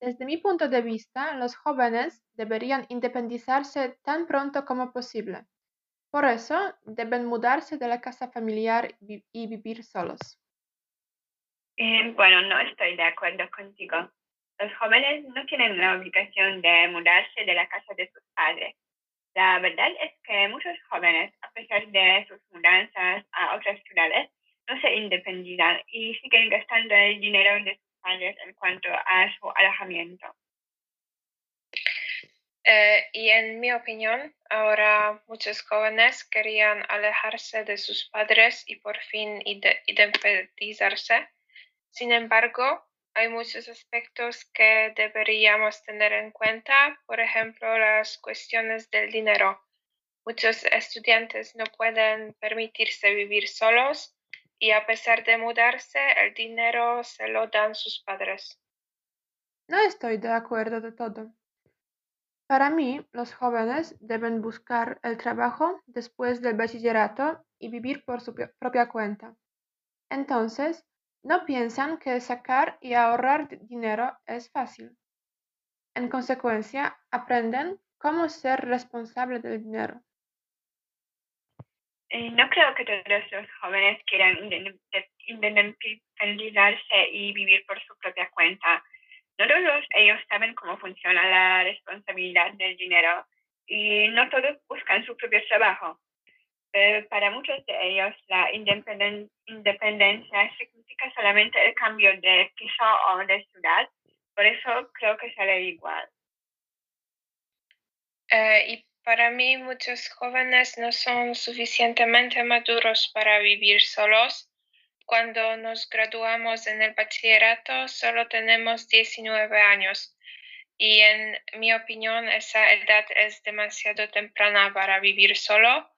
Desde mi punto de vista, los jóvenes deberían independizarse tan pronto como posible. Por eso, deben mudarse de la casa familiar y vivir solos. Eh, bueno, no estoy de acuerdo contigo. Los jóvenes no tienen la obligación de mudarse de la casa de sus padres. La verdad es que muchos jóvenes, a pesar de sus mudanzas a otras ciudades, no se independizan y siguen gastando el dinero de sus en cuanto a su alojamiento. Eh, y en mi opinión, ahora muchos jóvenes querían alejarse de sus padres y por fin independizarse. Sin embargo, hay muchos aspectos que deberíamos tener en cuenta, por ejemplo, las cuestiones del dinero. Muchos estudiantes no pueden permitirse vivir solos y a pesar de mudarse, el dinero se lo dan sus padres. No estoy de acuerdo de todo. Para mí, los jóvenes deben buscar el trabajo después del bachillerato y vivir por su propia cuenta. Entonces, no piensan que sacar y ahorrar dinero es fácil. En consecuencia, aprenden cómo ser responsable del dinero. No creo que todos los jóvenes quieran independizarse y vivir por su propia cuenta. No todos ellos saben cómo funciona la responsabilidad del dinero y no todos buscan su propio trabajo. Para muchos de ellos la independencia significa solamente el cambio de piso o de ciudad. Por eso creo que sale igual. Eh, para mí muchos jóvenes no son suficientemente maduros para vivir solos. Cuando nos graduamos en el bachillerato solo tenemos 19 años y en mi opinión esa edad es demasiado temprana para vivir solo.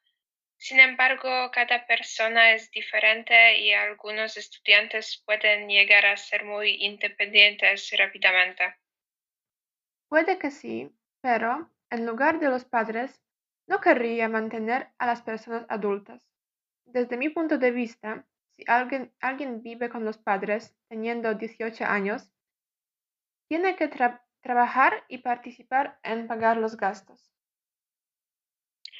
Sin embargo, cada persona es diferente y algunos estudiantes pueden llegar a ser muy independientes rápidamente. Puede que sí, pero en lugar de los padres, no querría mantener a las personas adultas. Desde mi punto de vista, si alguien, alguien vive con los padres teniendo 18 años, tiene que trabajar y participar en pagar los gastos.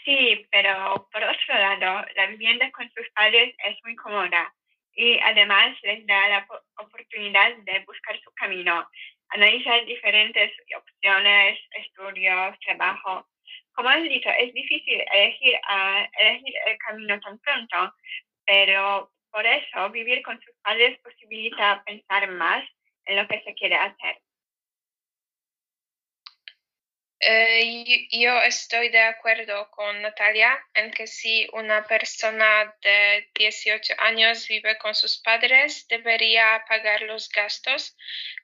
Sí, pero por otro lado, la vivienda con sus padres es muy cómoda y además les da la oportunidad de buscar su camino, analizar diferentes estudios, trabajo. Como has dicho, es difícil elegir, elegir el camino tan pronto, pero por eso vivir con sus padres posibilita pensar más en lo que se quiere hacer. Eh, yo estoy de acuerdo con Natalia en que si una persona de 18 años vive con sus padres, debería pagar los gastos,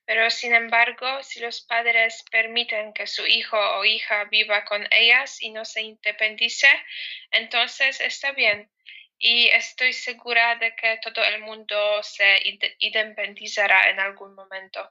pero sin embargo, si los padres permiten que su hijo o hija viva con ellas y no se independice, entonces está bien. Y estoy segura de que todo el mundo se independizará en algún momento.